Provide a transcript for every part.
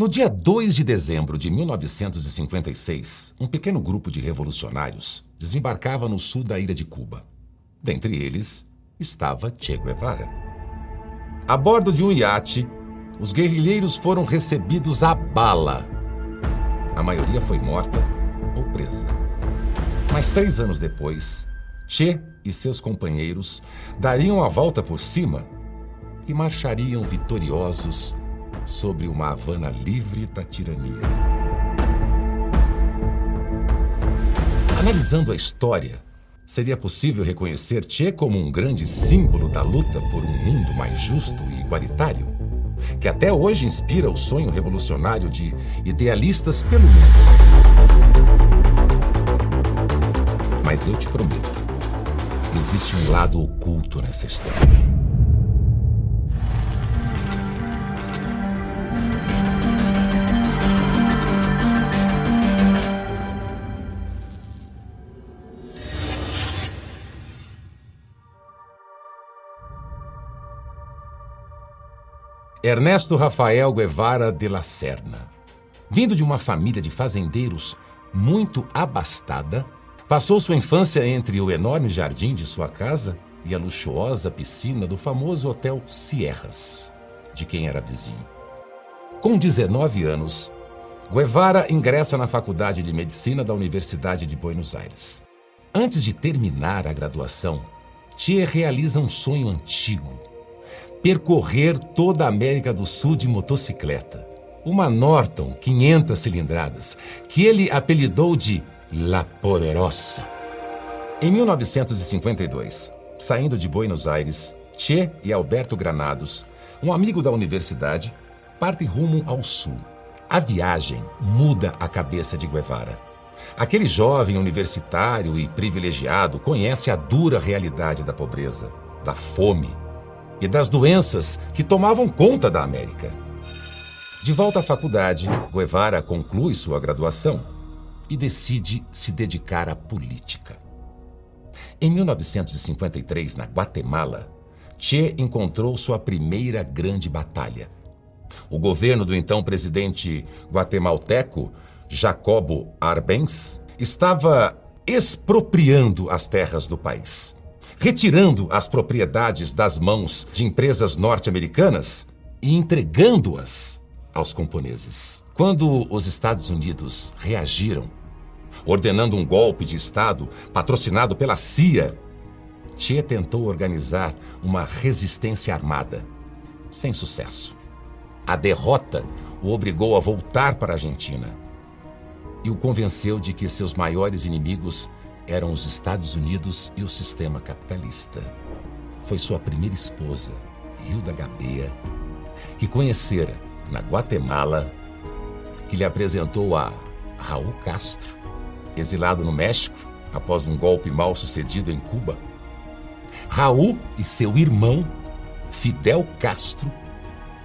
No dia 2 de dezembro de 1956, um pequeno grupo de revolucionários desembarcava no sul da ilha de Cuba. Dentre eles estava Che Guevara. A bordo de um iate, os guerrilheiros foram recebidos a bala. A maioria foi morta ou presa. Mas três anos depois, Che e seus companheiros dariam a volta por cima e marchariam vitoriosos sobre uma Havana livre da tirania. Analisando a história, seria possível reconhecer Che como um grande símbolo da luta por um mundo mais justo e igualitário, que até hoje inspira o sonho revolucionário de idealistas pelo mundo. Mas eu te prometo, existe um lado oculto nessa história. Ernesto Rafael Guevara de la Serna. Vindo de uma família de fazendeiros muito abastada, passou sua infância entre o enorme jardim de sua casa e a luxuosa piscina do famoso Hotel Sierras, de quem era vizinho. Com 19 anos, Guevara ingressa na Faculdade de Medicina da Universidade de Buenos Aires. Antes de terminar a graduação, Che realiza um sonho antigo percorrer toda a América do Sul de motocicleta. Uma Norton 500 cilindradas, que ele apelidou de La Poderosa. Em 1952, saindo de Buenos Aires, Che e Alberto Granados, um amigo da universidade, partem rumo ao sul. A viagem muda a cabeça de Guevara. Aquele jovem universitário e privilegiado conhece a dura realidade da pobreza, da fome e das doenças que tomavam conta da América. De volta à faculdade, Guevara conclui sua graduação e decide se dedicar à política. Em 1953, na Guatemala, Che encontrou sua primeira grande batalha. O governo do então presidente guatemalteco, Jacobo Arbenz, estava expropriando as terras do país retirando as propriedades das mãos de empresas norte-americanas e entregando-as aos camponeses. Quando os Estados Unidos reagiram, ordenando um golpe de Estado patrocinado pela CIA, Che tentou organizar uma resistência armada, sem sucesso. A derrota o obrigou a voltar para a Argentina e o convenceu de que seus maiores inimigos eram os Estados Unidos e o sistema capitalista. Foi sua primeira esposa, Hilda Gabea, que conhecera na Guatemala, que lhe apresentou a Raul Castro, exilado no México após um golpe mal sucedido em Cuba. Raul e seu irmão, Fidel Castro,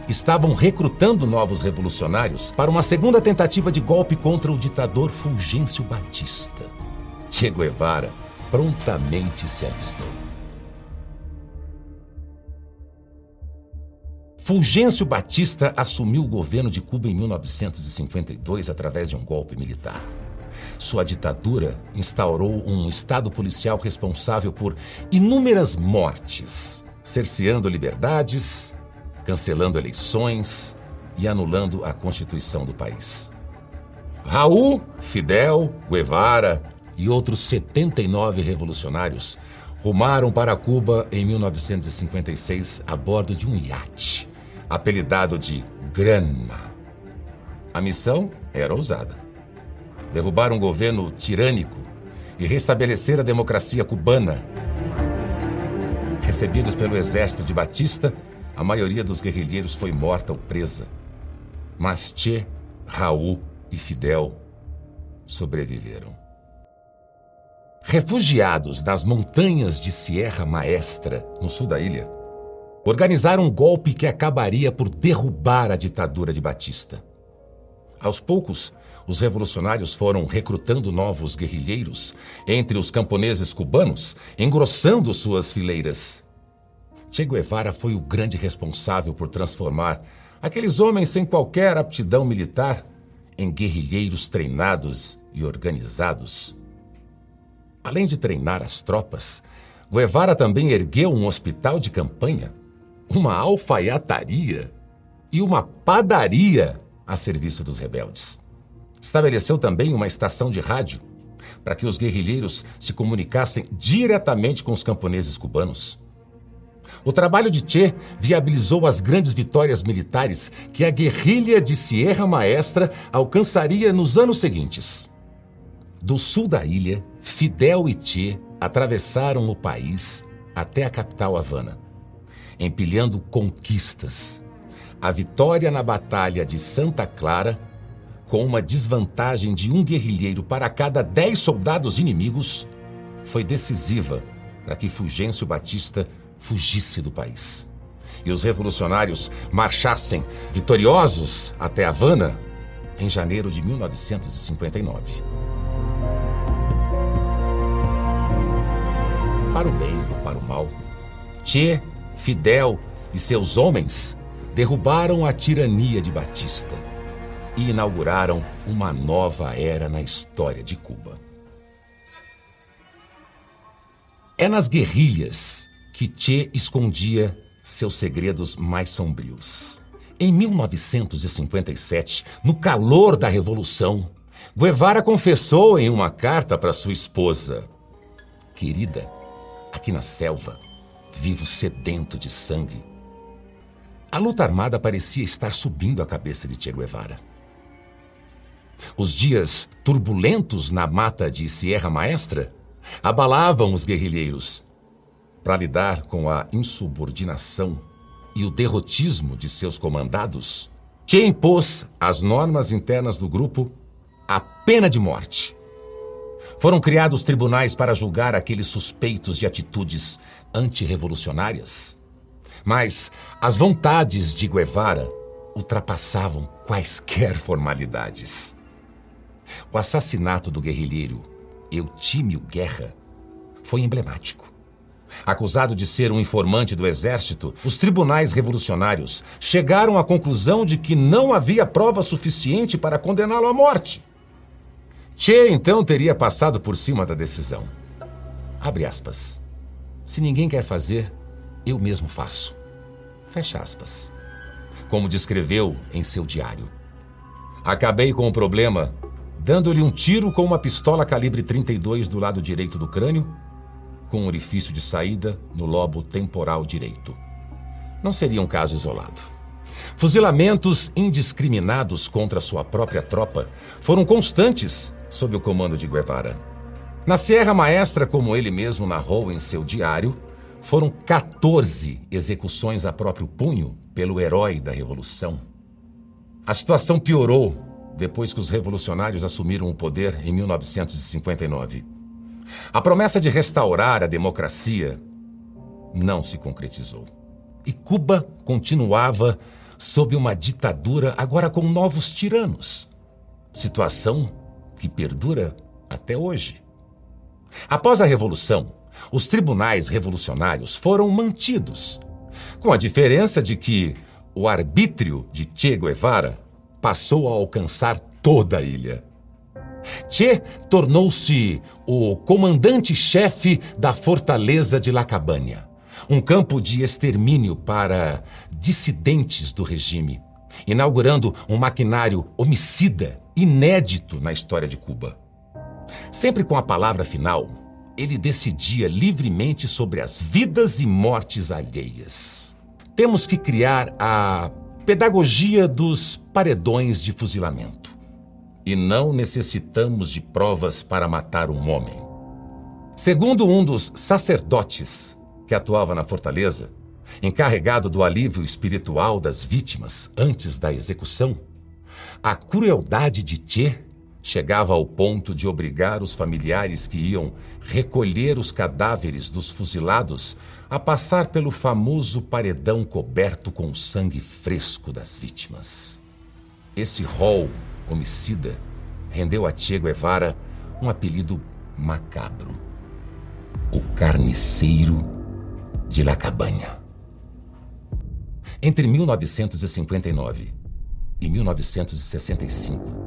estavam recrutando novos revolucionários para uma segunda tentativa de golpe contra o ditador Fulgêncio Batista. Che Guevara prontamente se alistou. Fulgêncio Batista assumiu o governo de Cuba em 1952 através de um golpe militar. Sua ditadura instaurou um Estado policial responsável por inúmeras mortes, cerceando liberdades, cancelando eleições e anulando a Constituição do país. Raul, Fidel, Guevara, e outros 79 revolucionários rumaram para Cuba em 1956 a bordo de um iate, apelidado de Granma. A missão era ousada: derrubar um governo tirânico e restabelecer a democracia cubana. Recebidos pelo exército de Batista, a maioria dos guerrilheiros foi morta ou presa. Mas Che, Raul e Fidel sobreviveram. Refugiados nas montanhas de Sierra Maestra, no sul da ilha, organizaram um golpe que acabaria por derrubar a ditadura de Batista. Aos poucos, os revolucionários foram recrutando novos guerrilheiros entre os camponeses cubanos, engrossando suas fileiras. Che Guevara foi o grande responsável por transformar Aqueles homens sem qualquer aptidão militar, em guerrilheiros treinados e organizados. Além de treinar as tropas, Guevara também ergueu um hospital de campanha, uma alfaiataria e uma padaria a serviço dos rebeldes. Estabeleceu também uma estação de rádio para que os guerrilheiros se comunicassem diretamente com os camponeses cubanos. O trabalho de Che viabilizou as grandes vitórias militares que a guerrilha de Sierra Maestra alcançaria nos anos seguintes. Do sul da ilha, Fidel e Che atravessaram o país até a capital Havana, empilhando conquistas. A vitória na Batalha de Santa Clara, com uma desvantagem de um guerrilheiro para cada dez soldados inimigos, foi decisiva para que Fulgêncio Batista fugisse do país. E os revolucionários marchassem vitoriosos até Havana em janeiro de 1959. Para o bem ou para o mal, Che, Fidel e seus homens derrubaram a tirania de Batista e inauguraram uma nova era na história de Cuba. É nas guerrilhas que Che escondia seus segredos mais sombrios. Em 1957, no calor da Revolução, Guevara confessou em uma carta para sua esposa: Querida, aqui na selva, vivo sedento de sangue. A luta armada parecia estar subindo a cabeça de Che Guevara. Os dias turbulentos na mata de Sierra Maestra abalavam os guerrilheiros para lidar com a insubordinação e o derrotismo de seus comandados, Che impôs às normas internas do grupo a pena de morte. Foram criados tribunais para julgar aqueles suspeitos de atitudes antirrevolucionárias. Mas as vontades de Guevara ultrapassavam quaisquer formalidades. O assassinato do guerrilheiro Eutímio Guerra foi emblemático. Acusado de ser um informante do exército, os tribunais revolucionários chegaram à conclusão de que não havia prova suficiente para condená-lo à morte. Che então teria passado por cima da decisão. Abre aspas. Se ninguém quer fazer, eu mesmo faço. Fecha aspas. Como descreveu em seu diário. Acabei com o problema dando-lhe um tiro com uma pistola calibre 32 do lado direito do crânio com um orifício de saída no lobo temporal direito. Não seria um caso isolado. Fuzilamentos indiscriminados contra sua própria tropa foram constantes sob o comando de Guevara. Na Sierra Maestra, como ele mesmo narrou em seu diário, foram 14 execuções a próprio punho pelo herói da Revolução. A situação piorou depois que os revolucionários assumiram o poder em 1959. A promessa de restaurar a democracia não se concretizou. E Cuba continuava sob uma ditadura, agora com novos tiranos. Situação que perdura até hoje. Após a Revolução, os tribunais revolucionários foram mantidos, com a diferença de que o arbítrio de Che Guevara passou a alcançar toda a ilha. Che tornou-se o comandante-chefe da fortaleza de Lacabânia, um campo de extermínio para dissidentes do regime, inaugurando um maquinário homicida inédito na história de Cuba. Sempre com a palavra final, ele decidia livremente sobre as vidas e mortes alheias. Temos que criar a pedagogia dos paredões de fuzilamento e não necessitamos de provas para matar um homem. Segundo um dos sacerdotes que atuava na fortaleza, encarregado do alívio espiritual das vítimas antes da execução, a crueldade de Che chegava ao ponto de obrigar os familiares que iam recolher os cadáveres dos fuzilados a passar pelo famoso paredão coberto com o sangue fresco das vítimas. Esse rol homicida, rendeu a Che Guevara um apelido macabro: o Carniceiro de La Cabanha. Entre 1959 e 1965,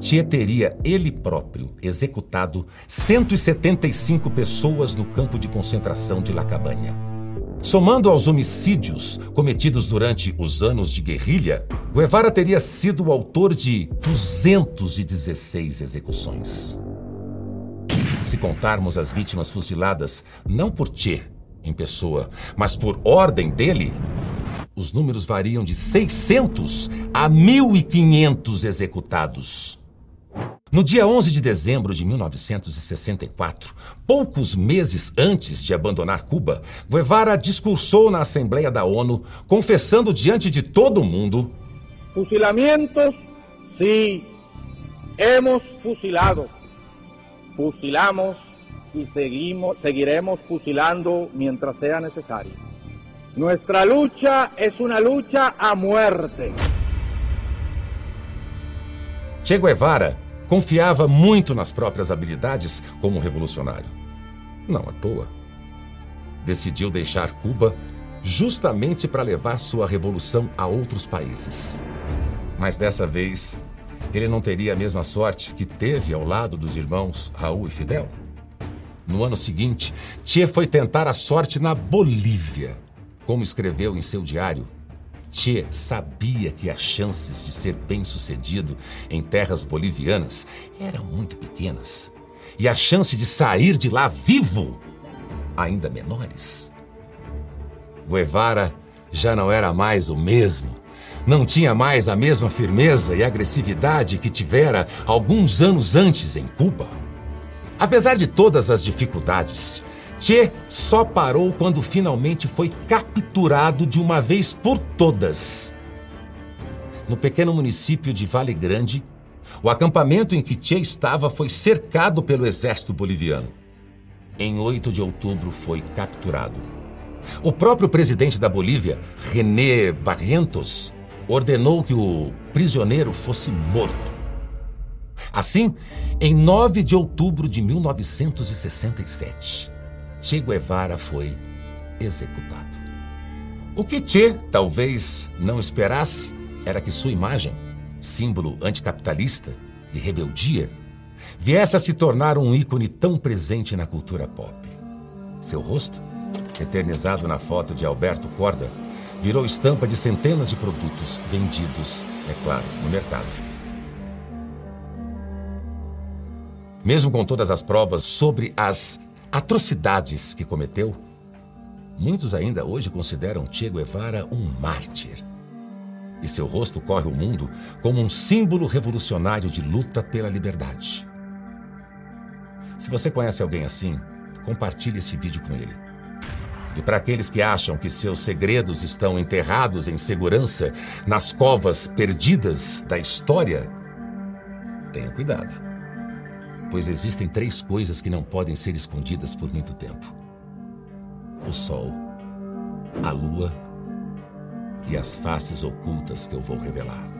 Che teria ele próprio executado 175 pessoas no campo de concentração de La Cabanha. Somando aos homicídios cometidos durante os anos de guerrilha, Guevara teria sido o autor de 216 execuções. Se contarmos as vítimas fuziladas não por Che em pessoa, mas por ordem dele, os números variam de 600 a 1.500 executados. No dia 11 de dezembro de 1964, poucos meses antes de abandonar Cuba, Guevara discursou na Assembleia da ONU, confessando diante de todo mundo: Fusilamientos, sim, hemos fusilado. Fusilamos e seguimos, seguiremos fusilando mientras sea necesario. Nuestra lucha es una lucha a muerte. Che Guevara confiava muito nas próprias habilidades como revolucionário. Não à toa. Decidiu deixar Cuba justamente para levar sua revolução a outros países. Mas dessa vez, ele não teria a mesma sorte que teve ao lado dos irmãos Raul e Fidel. No ano seguinte, Che foi tentar a sorte na Bolívia. Como escreveu em seu diário, Che sabia que as chances de ser bem-sucedido em terras bolivianas eram muito pequenas e a chance de sair de lá vivo ainda menores. Guevara já não era mais o mesmo. Não tinha mais a mesma firmeza e agressividade que tivera alguns anos antes em Cuba. Apesar de todas as dificuldades, Che só parou quando finalmente foi capturado de uma vez por todas. No pequeno município de Vale Grande, o acampamento em que Che estava foi cercado pelo exército boliviano. Em 8 de outubro foi capturado. O próprio presidente da Bolívia, René Barrientos, ordenou que o prisioneiro fosse morto. Assim, em 9 de outubro de 1967, Che Guevara foi executado. O que Che talvez não esperasse era que sua imagem, símbolo anticapitalista e rebeldia, viesse a se tornar um ícone tão presente na cultura pop. Seu rosto, eternizado na foto de Alberto Corda, virou estampa de centenas de produtos vendidos, é claro, no mercado. Mesmo com todas as provas sobre as atrocidades que cometeu, muitos ainda hoje consideram Che Guevara um mártir. E seu rosto corre o mundo como um símbolo revolucionário de luta pela liberdade. Se você conhece alguém assim, compartilhe esse vídeo com ele. E para aqueles que acham que seus segredos estão enterrados em segurança nas covas perdidas da história, tenha cuidado pois existem três coisas que não podem ser escondidas por muito tempo: o sol, a lua e as faces ocultas que eu vou revelar.